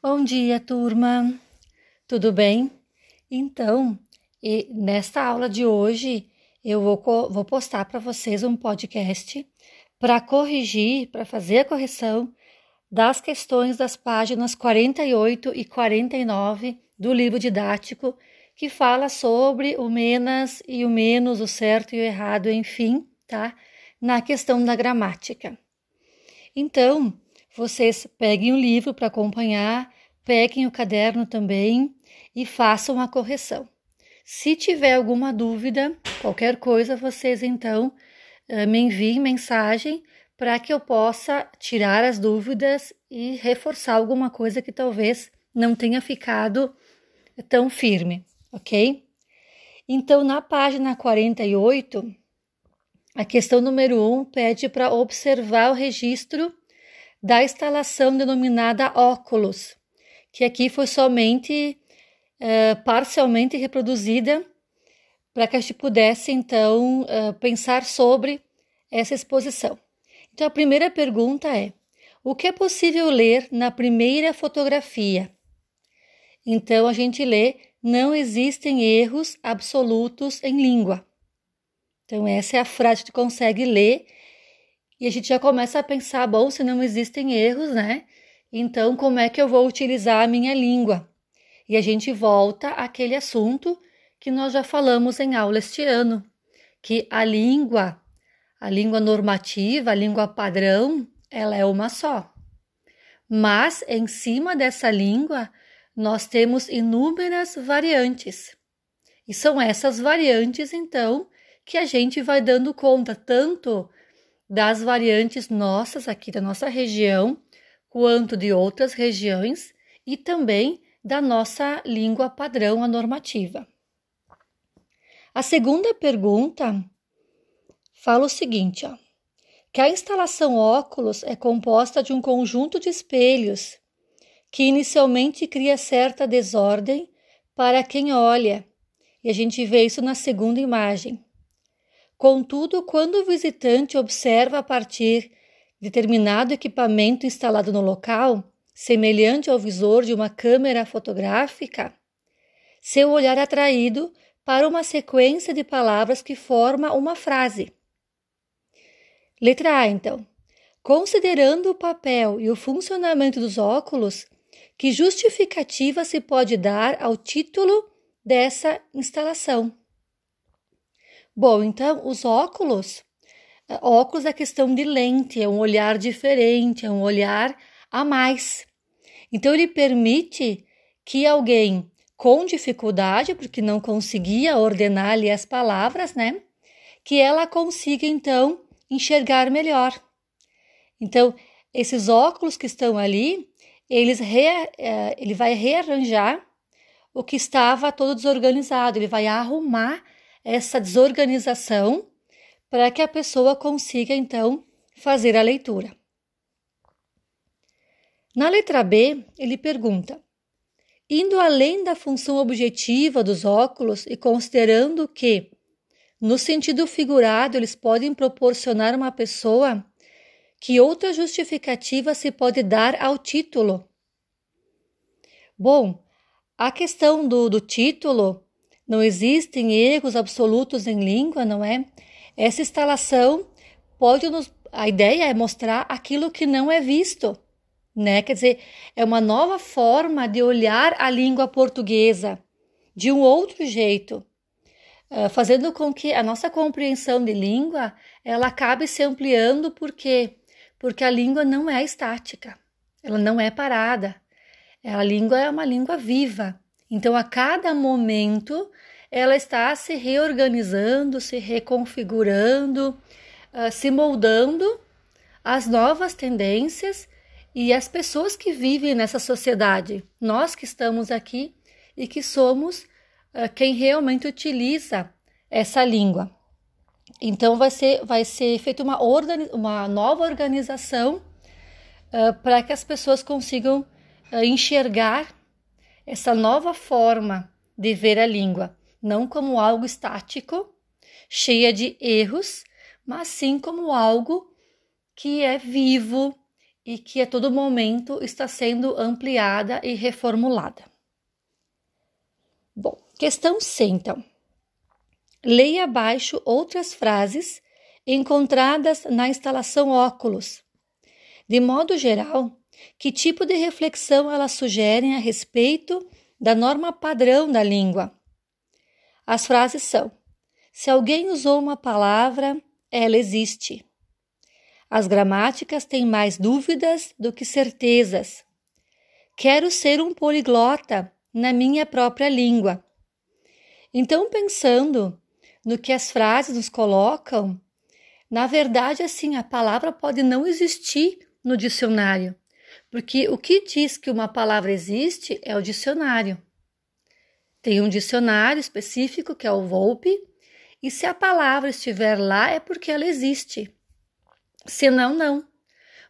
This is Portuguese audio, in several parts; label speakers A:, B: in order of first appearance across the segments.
A: Bom dia, turma. Tudo bem? Então, nesta aula de hoje, eu vou, vou postar para vocês um podcast para corrigir, para fazer a correção das questões das páginas 48 e 49 do livro didático, que fala sobre o menos e o menos, o certo e o errado, enfim, tá? Na questão da gramática. Então, vocês peguem o livro para acompanhar, peguem o caderno também e façam a correção. Se tiver alguma dúvida, qualquer coisa, vocês então eh, me enviem mensagem para que eu possa tirar as dúvidas e reforçar alguma coisa que talvez não tenha ficado tão firme, ok? Então, na página 48, a questão número 1 pede para observar o registro da instalação denominada óculos, que aqui foi somente uh, parcialmente reproduzida para que a gente pudesse então uh, pensar sobre essa exposição. Então a primeira pergunta é: o que é possível ler na primeira fotografia? Então a gente lê: não existem erros absolutos em língua. Então essa é a frase que consegue ler e a gente já começa a pensar, bom, se não existem erros, né? Então, como é que eu vou utilizar a minha língua? E a gente volta àquele assunto que nós já falamos em aula este ano, que a língua, a língua normativa, a língua padrão, ela é uma só. Mas em cima dessa língua, nós temos inúmeras variantes. E são essas variantes, então, que a gente vai dando conta tanto das variantes nossas aqui da nossa região, quanto de outras regiões e também da nossa língua padrão, a normativa. A segunda pergunta fala o seguinte, ó, que a instalação óculos é composta de um conjunto de espelhos que inicialmente cria certa desordem para quem olha, e a gente vê isso na segunda imagem. Contudo, quando o visitante observa a partir de determinado equipamento instalado no local, semelhante ao visor de uma câmera fotográfica, seu olhar é atraído para uma sequência de palavras que forma uma frase. Letra A, então. Considerando o papel e o funcionamento dos óculos, que justificativa se pode dar ao título dessa instalação? Bom, então os óculos, é, óculos é questão de lente, é um olhar diferente, é um olhar a mais. Então ele permite que alguém com dificuldade, porque não conseguia ordenar ali as palavras, né? Que ela consiga então enxergar melhor. Então, esses óculos que estão ali, eles re, é, ele vai rearranjar o que estava todo desorganizado, ele vai arrumar essa desorganização para que a pessoa consiga então fazer a leitura. Na letra B, ele pergunta: indo além da função objetiva dos óculos e considerando que, no sentido figurado, eles podem proporcionar uma pessoa, que outra justificativa se pode dar ao título? Bom, a questão do, do título não existem erros absolutos em língua, não é? Essa instalação pode nos. A ideia é mostrar aquilo que não é visto, né? Quer dizer, é uma nova forma de olhar a língua portuguesa de um outro jeito, uh, fazendo com que a nossa compreensão de língua ela acabe se ampliando, por quê? Porque a língua não é estática, ela não é parada. A língua é uma língua viva. Então, a cada momento, ela está se reorganizando, se reconfigurando, uh, se moldando às novas tendências e às pessoas que vivem nessa sociedade. Nós que estamos aqui e que somos uh, quem realmente utiliza essa língua. Então, vai ser, vai ser feita uma, uma nova organização uh, para que as pessoas consigam enxergar essa nova forma de ver a língua, não como algo estático, cheia de erros, mas sim como algo que é vivo e que a todo momento está sendo ampliada e reformulada. Bom, questão C, então. Leia abaixo outras frases encontradas na instalação óculos. De modo geral, que tipo de reflexão elas sugerem a respeito da norma padrão da língua? As frases são: se alguém usou uma palavra, ela existe. As gramáticas têm mais dúvidas do que certezas. Quero ser um poliglota na minha própria língua. Então, pensando no que as frases nos colocam, na verdade, assim, a palavra pode não existir no dicionário, porque o que diz que uma palavra existe é o dicionário. Tem um dicionário específico que é o Volpe, e se a palavra estiver lá é porque ela existe. Se não, não.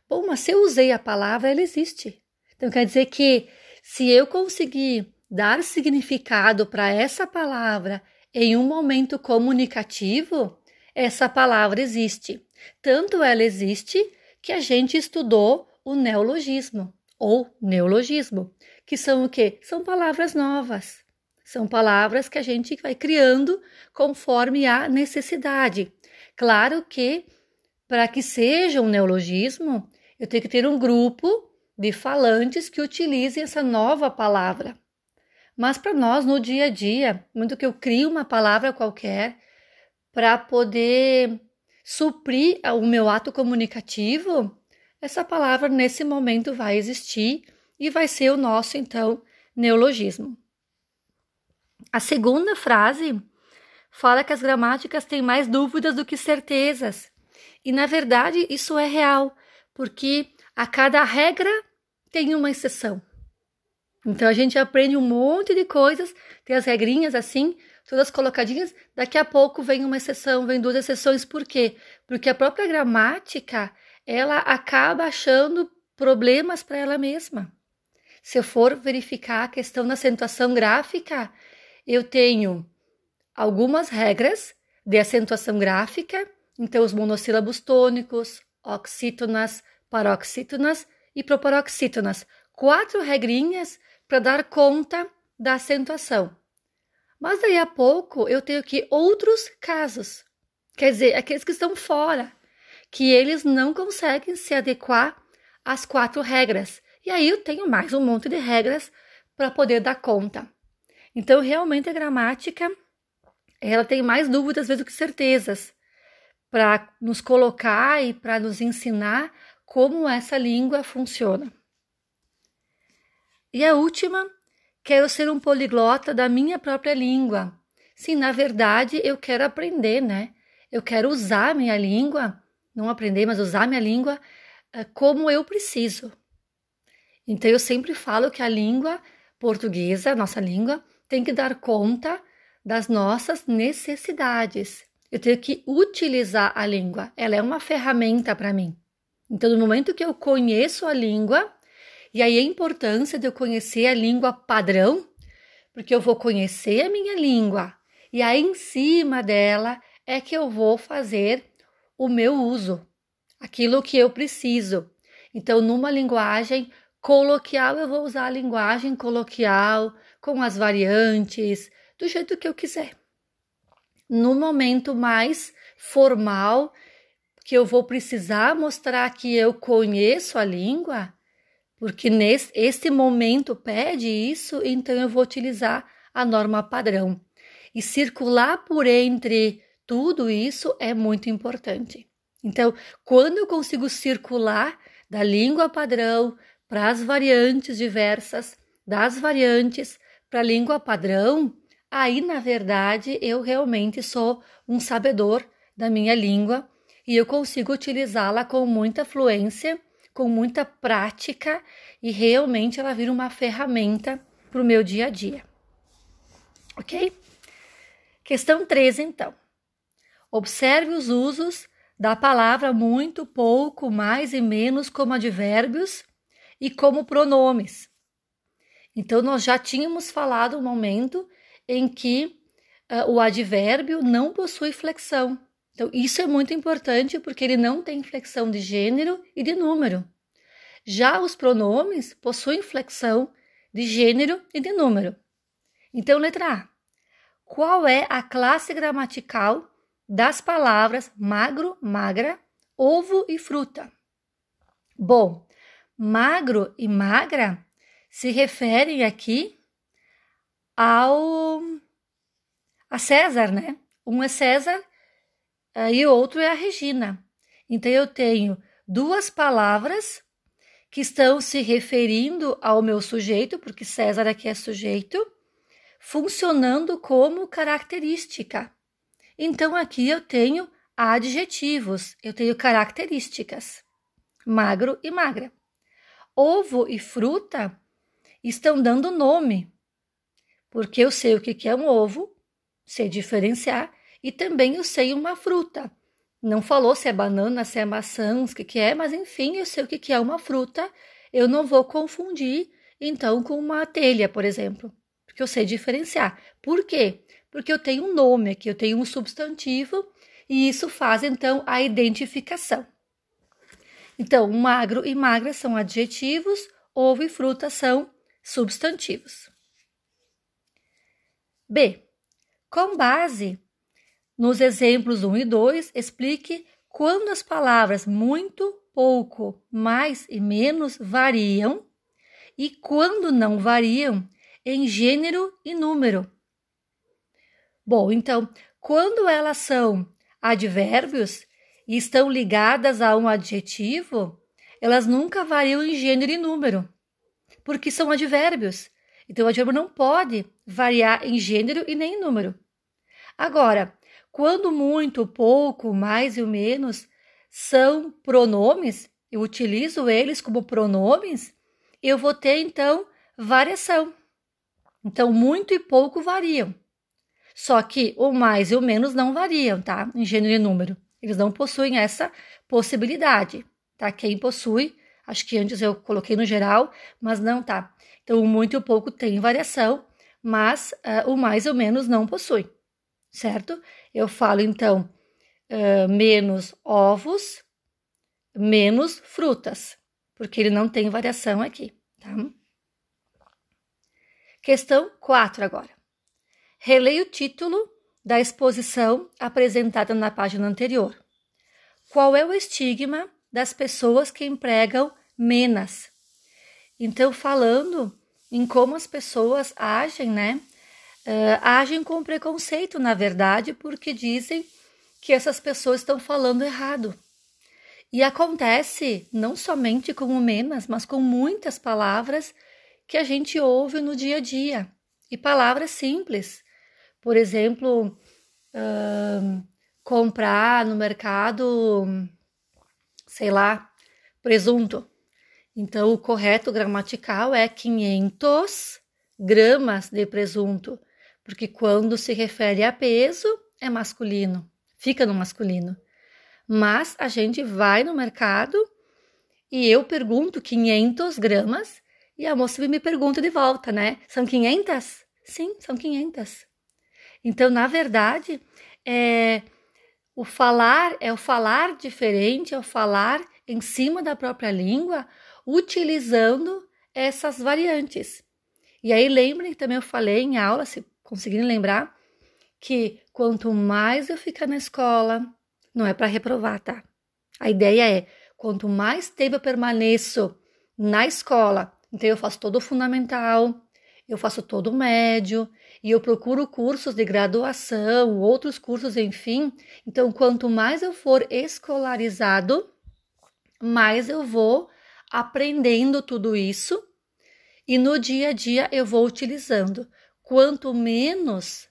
A: Bom, mas se eu usei a palavra, ela existe. Então quer dizer que se eu conseguir dar significado para essa palavra em um momento comunicativo, essa palavra existe. Tanto ela existe que a gente estudou o neologismo ou neologismo, que são o quê? São palavras novas. São palavras que a gente vai criando conforme a necessidade. Claro que para que seja um neologismo, eu tenho que ter um grupo de falantes que utilizem essa nova palavra. Mas para nós, no dia a dia, muito que eu crio uma palavra qualquer para poder suprir o meu ato comunicativo, essa palavra nesse momento vai existir e vai ser o nosso, então, neologismo. A segunda frase fala que as gramáticas têm mais dúvidas do que certezas. E na verdade isso é real, porque a cada regra tem uma exceção. Então a gente aprende um monte de coisas, tem as regrinhas assim, todas colocadinhas, daqui a pouco vem uma exceção, vem duas exceções, por quê? Porque a própria gramática, ela acaba achando problemas para ela mesma. Se eu for verificar a questão da acentuação gráfica, eu tenho algumas regras de acentuação gráfica, então os monossílabos tônicos, oxítonas, paroxítonas e proparoxítonas. Quatro regrinhas para dar conta da acentuação. Mas daí a pouco eu tenho aqui outros casos, quer dizer, aqueles que estão fora, que eles não conseguem se adequar às quatro regras. E aí eu tenho mais um monte de regras para poder dar conta. Então, realmente a gramática ela tem mais dúvidas às vezes do que certezas para nos colocar e para nos ensinar como essa língua funciona. E a última, quero ser um poliglota da minha própria língua. Sim, na verdade, eu quero aprender, né? Eu quero usar minha língua, não aprender, mas usar minha língua eh, como eu preciso. Então, eu sempre falo que a língua portuguesa, nossa língua, tem que dar conta das nossas necessidades. Eu tenho que utilizar a língua, ela é uma ferramenta para mim. Então, no momento que eu conheço a língua, e aí a importância de eu conhecer a língua padrão, porque eu vou conhecer a minha língua, e aí em cima dela é que eu vou fazer o meu uso, aquilo que eu preciso. Então, numa linguagem coloquial, eu vou usar a linguagem coloquial, com as variantes, do jeito que eu quiser. No momento mais formal, que eu vou precisar mostrar que eu conheço a língua, porque nesse este momento pede isso, então eu vou utilizar a norma padrão. E circular por entre tudo isso é muito importante. Então, quando eu consigo circular da língua padrão para as variantes diversas, das variantes para a língua padrão, aí na verdade eu realmente sou um sabedor da minha língua e eu consigo utilizá-la com muita fluência, com muita prática e realmente ela vira uma ferramenta para o meu dia a dia. Ok? Questão 3, então. Observe os usos da palavra muito, pouco, mais e menos como advérbios e como pronomes. Então, nós já tínhamos falado um momento em que uh, o advérbio não possui flexão. Então, isso é muito importante porque ele não tem flexão de gênero e de número. Já os pronomes possuem flexão de gênero e de número. Então, letra A. Qual é a classe gramatical das palavras magro, magra, ovo e fruta? Bom, magro e magra se referem aqui ao a César, né? Um é César e o outro é a Regina. Então eu tenho duas palavras que estão se referindo ao meu sujeito, porque César aqui é sujeito, funcionando como característica. Então aqui eu tenho adjetivos, eu tenho características, magro e magra. Ovo e fruta estão dando nome, porque eu sei o que é um ovo, sei diferenciar, e também eu sei uma fruta. Não falou se é banana, se é maçã, o que, que é, mas enfim, eu sei o que, que é uma fruta. Eu não vou confundir, então, com uma telha, por exemplo, porque eu sei diferenciar. Por quê? Porque eu tenho um nome aqui, eu tenho um substantivo, e isso faz, então, a identificação. Então, magro e magra são adjetivos, ovo e fruta são substantivos. B. Com base nos exemplos 1 e 2, explique quando as palavras muito, pouco, mais e menos variam e quando não variam em gênero e número. Bom, então, quando elas são advérbios e estão ligadas a um adjetivo, elas nunca variam em gênero e número, porque são advérbios. Então, o advérbio não pode variar em gênero e nem em número. Agora, quando muito, pouco, mais e o menos são pronomes, eu utilizo eles como pronomes, eu vou ter então variação. Então, muito e pouco variam. Só que o mais e o menos não variam, tá? Em gênero e número. Eles não possuem essa possibilidade, tá? Quem possui, acho que antes eu coloquei no geral, mas não tá. Então, o muito e o pouco tem variação, mas uh, o mais e o menos não possui certo? Eu falo então uh, menos ovos, menos frutas, porque ele não tem variação aqui, tá? Questão 4 agora. Releia o título da exposição apresentada na página anterior. Qual é o estigma das pessoas que empregam menas? Então, falando em como as pessoas agem, né? uh, agem com preconceito, na verdade, porque dizem que essas pessoas estão falando errado. E acontece não somente com o menas, mas com muitas palavras que a gente ouve no dia a dia. E palavras simples. Por exemplo, uh, comprar no mercado, sei lá, presunto. Então, o correto gramatical é 500 gramas de presunto porque quando se refere a peso, é masculino, fica no masculino. Mas a gente vai no mercado e eu pergunto 500 gramas e a moça me pergunta de volta, né? São 500? Sim, são 500. Então, na verdade, é o falar é o falar diferente, é o falar em cima da própria língua, utilizando essas variantes. E aí lembrem que também eu falei em aula, se conseguirem lembrar que quanto mais eu ficar na escola, não é para reprovar, tá? A ideia é quanto mais tempo eu permaneço na escola, então eu faço todo o fundamental, eu faço todo o médio e eu procuro cursos de graduação, outros cursos, enfim. Então, quanto mais eu for escolarizado, mais eu vou aprendendo tudo isso e no dia a dia eu vou utilizando. Quanto menos,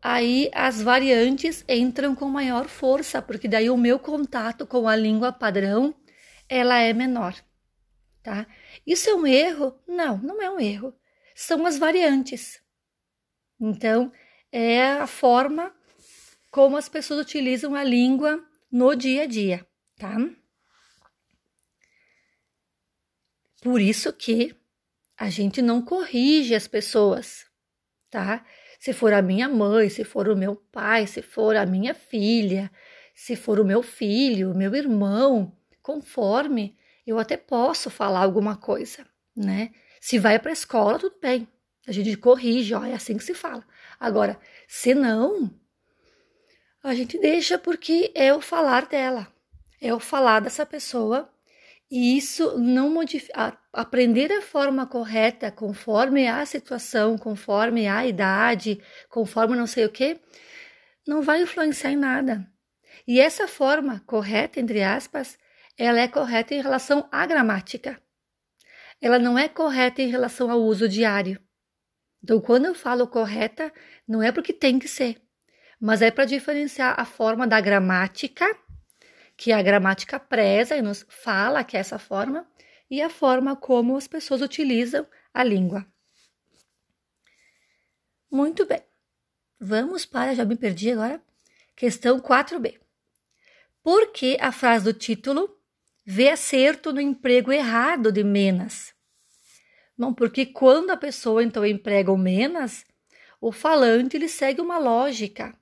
A: aí as variantes entram com maior força, porque daí o meu contato com a língua padrão, ela é menor, tá? Isso é um erro? Não, não é um erro. São as variantes. Então, é a forma como as pessoas utilizam a língua no dia a dia, tá? Por isso que a gente não corrige as pessoas tá? Se for a minha mãe, se for o meu pai, se for a minha filha, se for o meu filho, meu irmão, conforme eu até posso falar alguma coisa, né? Se vai para a escola, tudo bem. A gente corrige, ó, é assim que se fala. Agora, se não, a gente deixa porque é o falar dela, é o falar dessa pessoa e isso não modifica. Aprender a forma correta, conforme a situação, conforme a idade, conforme não sei o que, não vai influenciar em nada. E essa forma correta, entre aspas, ela é correta em relação à gramática. Ela não é correta em relação ao uso diário. Então, quando eu falo correta, não é porque tem que ser, mas é para diferenciar a forma da gramática que a gramática preza e nos fala que é essa forma, e a forma como as pessoas utilizam a língua. Muito bem. Vamos para, já me perdi agora, questão 4b. Por que a frase do título vê acerto no emprego errado de menas? Bom, porque quando a pessoa então emprega o menas, o falante ele segue uma lógica,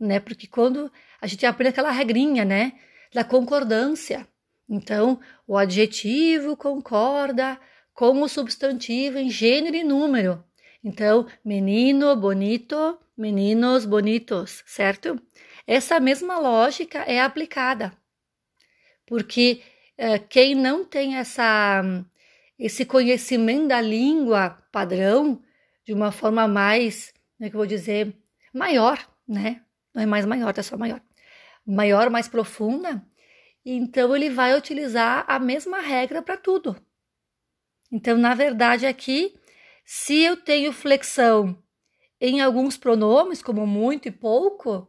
A: né? Porque quando a gente aprende aquela regrinha, né? da concordância. Então, o adjetivo concorda com o substantivo em gênero e número. Então, menino bonito, meninos bonitos, certo? Essa mesma lógica é aplicada. Porque é, quem não tem essa, esse conhecimento da língua padrão de uma forma mais, como é que eu vou dizer, maior, né? Não é mais maior, é só maior maior, mais profunda, então ele vai utilizar a mesma regra para tudo. Então, na verdade, aqui, se eu tenho flexão em alguns pronomes, como muito e pouco,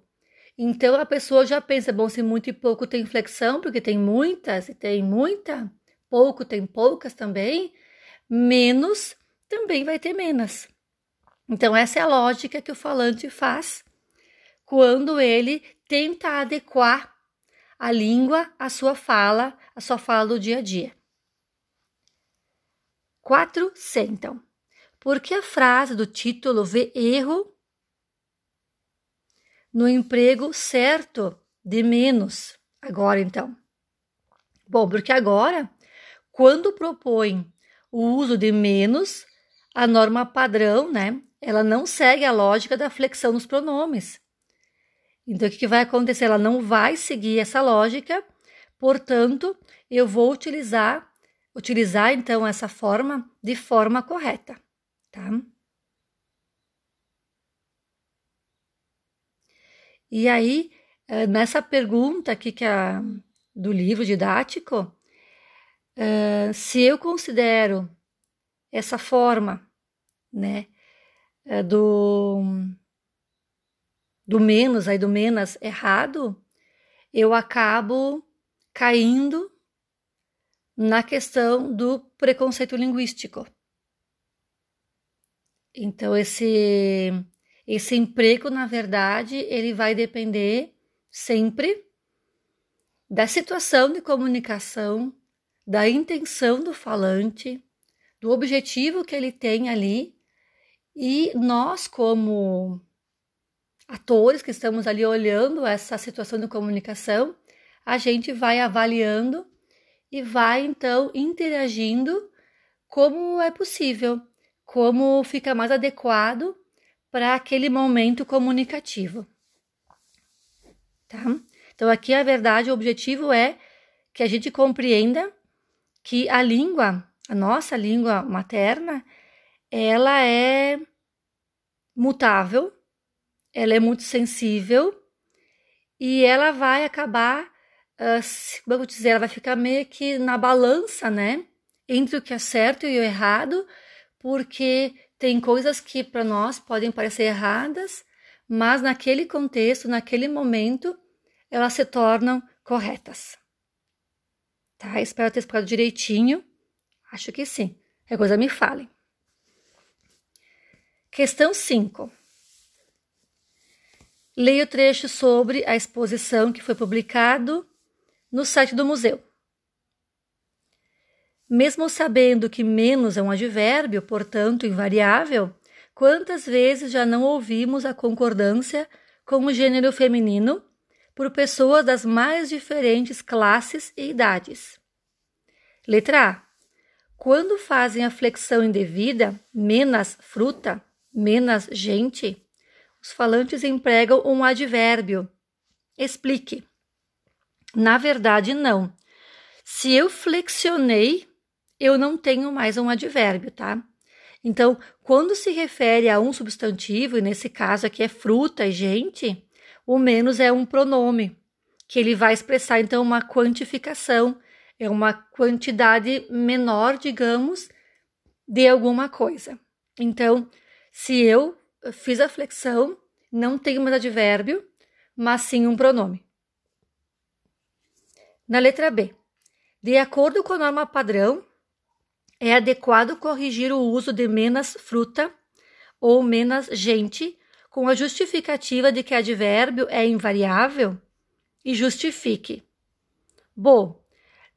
A: então a pessoa já pensa, bom, se muito e pouco tem flexão, porque tem muitas, se tem muita, pouco tem poucas também, menos também vai ter menos. Então, essa é a lógica que o falante faz quando ele tenta adequar a língua à sua fala, à sua fala do dia a dia. 4. Sentam. Por que a frase do título vê erro no emprego certo de menos? Agora, então. Bom, porque agora, quando propõe o uso de menos, a norma padrão, né? Ela não segue a lógica da flexão nos pronomes. Então, o que, vai acontecer? Ela não vai seguir essa lógica, portanto, eu vou utilizar, utilizar então essa forma de forma correta, tá? E aí, eh, nessa pergunta aqui que a, do livro didático, uh, se eu considero essa forma, né, uh, do do menos, aí do menos errado, eu acabo caindo na questão do preconceito linguístico. Então esse esse emprego, na verdade, ele vai depender sempre da situação de comunicação, da intenção do falante, do objetivo que ele tem ali, e nós como atores que estamos ali olhando essa situação de comunicação, a gente vai avaliando e vai então interagindo como é possível, como fica mais adequado para aquele momento comunicativo. Tá? Então aqui a verdade, o objetivo é que a gente compreenda que a língua, a nossa língua materna, ela é mutável, ela é muito sensível e ela vai acabar, uh, como eu vou dizer, ela vai ficar meio que na balança, né? Entre o que é certo e o errado, porque tem coisas que para nós podem parecer erradas, mas naquele contexto, naquele momento, elas se tornam corretas. Tá? Espero ter explicado direitinho. Acho que sim. É coisa me falem. Questão 5. Leia o trecho sobre a exposição que foi publicado no site do museu. Mesmo sabendo que menos é um advérbio, portanto invariável, quantas vezes já não ouvimos a concordância com o gênero feminino por pessoas das mais diferentes classes e idades? Letra A. Quando fazem a flexão indevida, menos fruta, menos gente, os falantes empregam um advérbio. Explique. Na verdade, não. Se eu flexionei, eu não tenho mais um advérbio, tá? Então, quando se refere a um substantivo, e nesse caso aqui é fruta e gente, o menos é um pronome, que ele vai expressar então uma quantificação, é uma quantidade menor, digamos, de alguma coisa. Então, se eu fiz a flexão, não tenho mais advérbio, mas sim um pronome. Na letra B, de acordo com a norma padrão, é adequado corrigir o uso de menos fruta ou menos gente com a justificativa de que advérbio é invariável e justifique. Bom,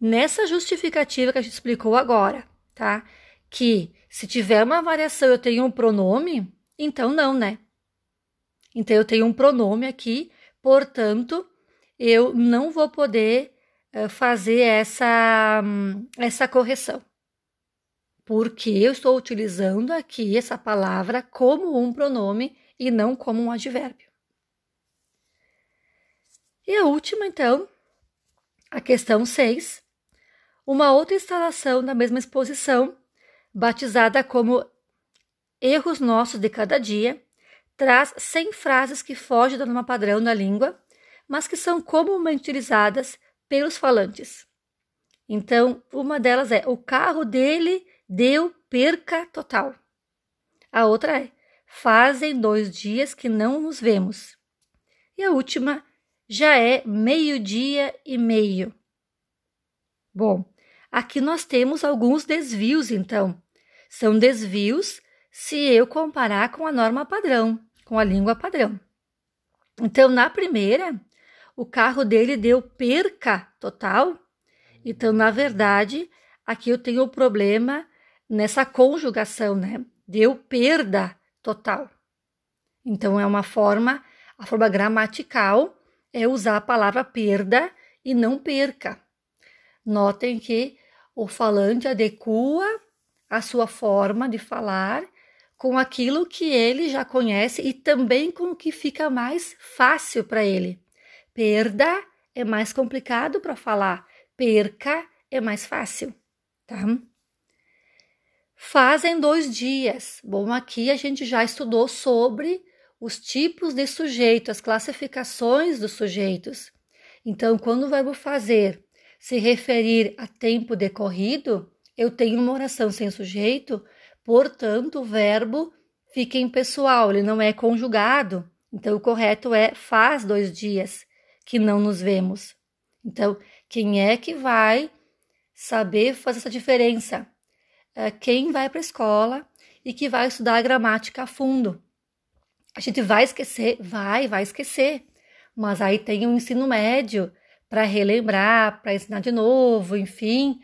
A: nessa justificativa que a gente explicou agora, tá? Que se tiver uma variação eu tenho um pronome, então não, né? Então eu tenho um pronome aqui, portanto, eu não vou poder uh, fazer essa, essa correção porque eu estou utilizando aqui essa palavra como um pronome e não como um advérbio. E a última, então, a questão 6. Uma outra instalação da mesma exposição, batizada como Erros Nossos de Cada Dia, traz 100 frases que fogem da norma padrão da língua, mas que são comumente utilizadas pelos falantes. Então, uma delas é: o carro dele deu perca total. A outra é: fazem dois dias que não nos vemos. E a última já é meio-dia e meio. Bom, aqui nós temos alguns desvios, então. São desvios se eu comparar com a norma padrão, com a língua padrão. Então, na primeira, o carro dele deu perca total. Então, na verdade, aqui eu tenho o problema nessa conjugação, né? Deu perda total. Então é uma forma, a forma gramatical é usar a palavra perda e não perca. Notem que o falante adequa a sua forma de falar com aquilo que ele já conhece e também com o que fica mais fácil para ele. Perda é mais complicado para falar, perca é mais fácil, tá? Fazem dois dias. Bom, aqui a gente já estudou sobre os tipos de sujeito, as classificações dos sujeitos. Então, quando o verbo fazer se referir a tempo decorrido, eu tenho uma oração sem sujeito, portanto, o verbo fica impessoal, ele não é conjugado. Então, o correto é faz dois dias que não nos vemos. Então, quem é que vai saber fazer essa diferença? É, quem vai para a escola e que vai estudar a gramática a fundo. A gente vai esquecer, vai, vai esquecer, mas aí tem o um ensino médio para relembrar, para ensinar de novo, enfim,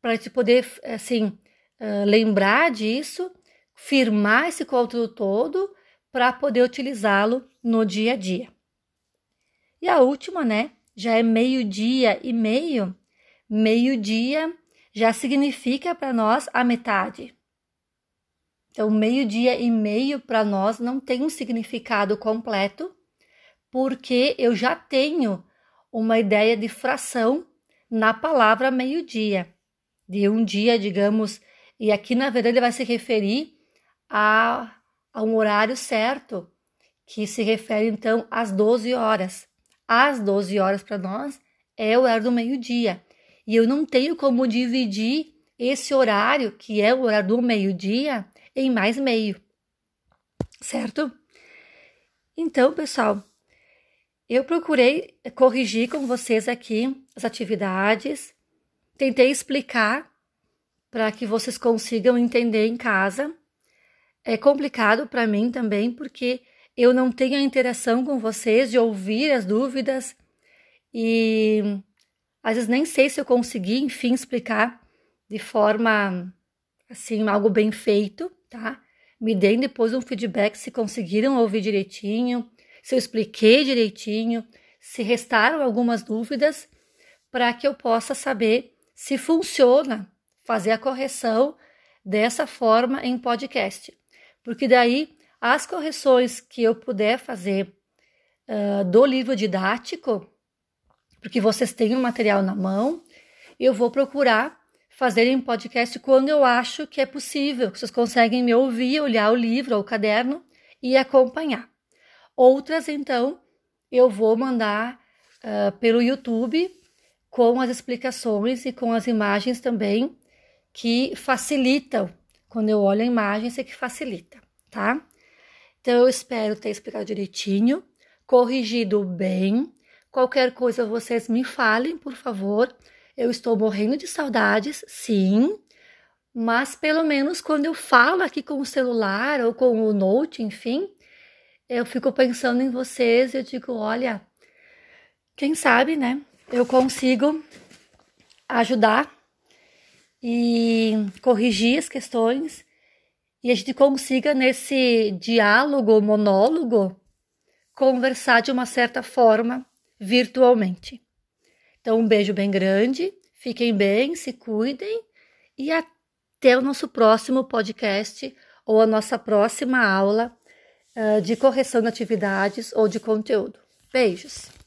A: para gente poder, assim, uh, lembrar disso, firmar esse conteúdo todo para poder utilizá-lo no dia a dia. E a última, né, já é meio-dia e meio. Meio-dia já significa para nós a metade. Então, meio-dia e meio para nós não tem um significado completo, porque eu já tenho uma ideia de fração na palavra meio-dia, de um dia, digamos, e aqui na verdade ele vai se referir a, a um horário certo, que se refere então às 12 horas. Às 12 horas para nós é o horário do meio-dia e eu não tenho como dividir esse horário, que é o horário do meio-dia, em mais meio. Certo? Então, pessoal, eu procurei corrigir com vocês aqui as atividades, tentei explicar para que vocês consigam entender em casa. É complicado para mim também, porque eu não tenho a interação com vocês de ouvir as dúvidas e às vezes nem sei se eu consegui, enfim, explicar de forma assim, algo bem feito, tá? Me deem depois um feedback se conseguiram ouvir direitinho, se eu expliquei direitinho, se restaram algumas dúvidas, para que eu possa saber se funciona fazer a correção dessa forma em podcast. Porque daí as correções que eu puder fazer uh, do livro didático, porque vocês têm o material na mão, eu vou procurar fazer em podcast quando eu acho que é possível, que vocês conseguem me ouvir, olhar o livro ou o caderno e acompanhar. Outras, então, eu vou mandar uh, pelo YouTube com as explicações e com as imagens também que facilitam. Quando eu olho a imagem, isso é que facilita, tá? Então eu espero ter explicado direitinho, corrigido bem. Qualquer coisa vocês me falem, por favor. Eu estou morrendo de saudades, sim, mas pelo menos quando eu falo aqui com o celular ou com o note, enfim, eu fico pensando em vocês e eu digo, olha, quem sabe, né? Eu consigo ajudar e corrigir as questões e a gente consiga nesse diálogo, monólogo, conversar de uma certa forma virtualmente. Então, um beijo bem grande, fiquem bem, se cuidem e até o nosso próximo podcast ou a nossa próxima aula uh, de correção de atividades ou de conteúdo. Beijos!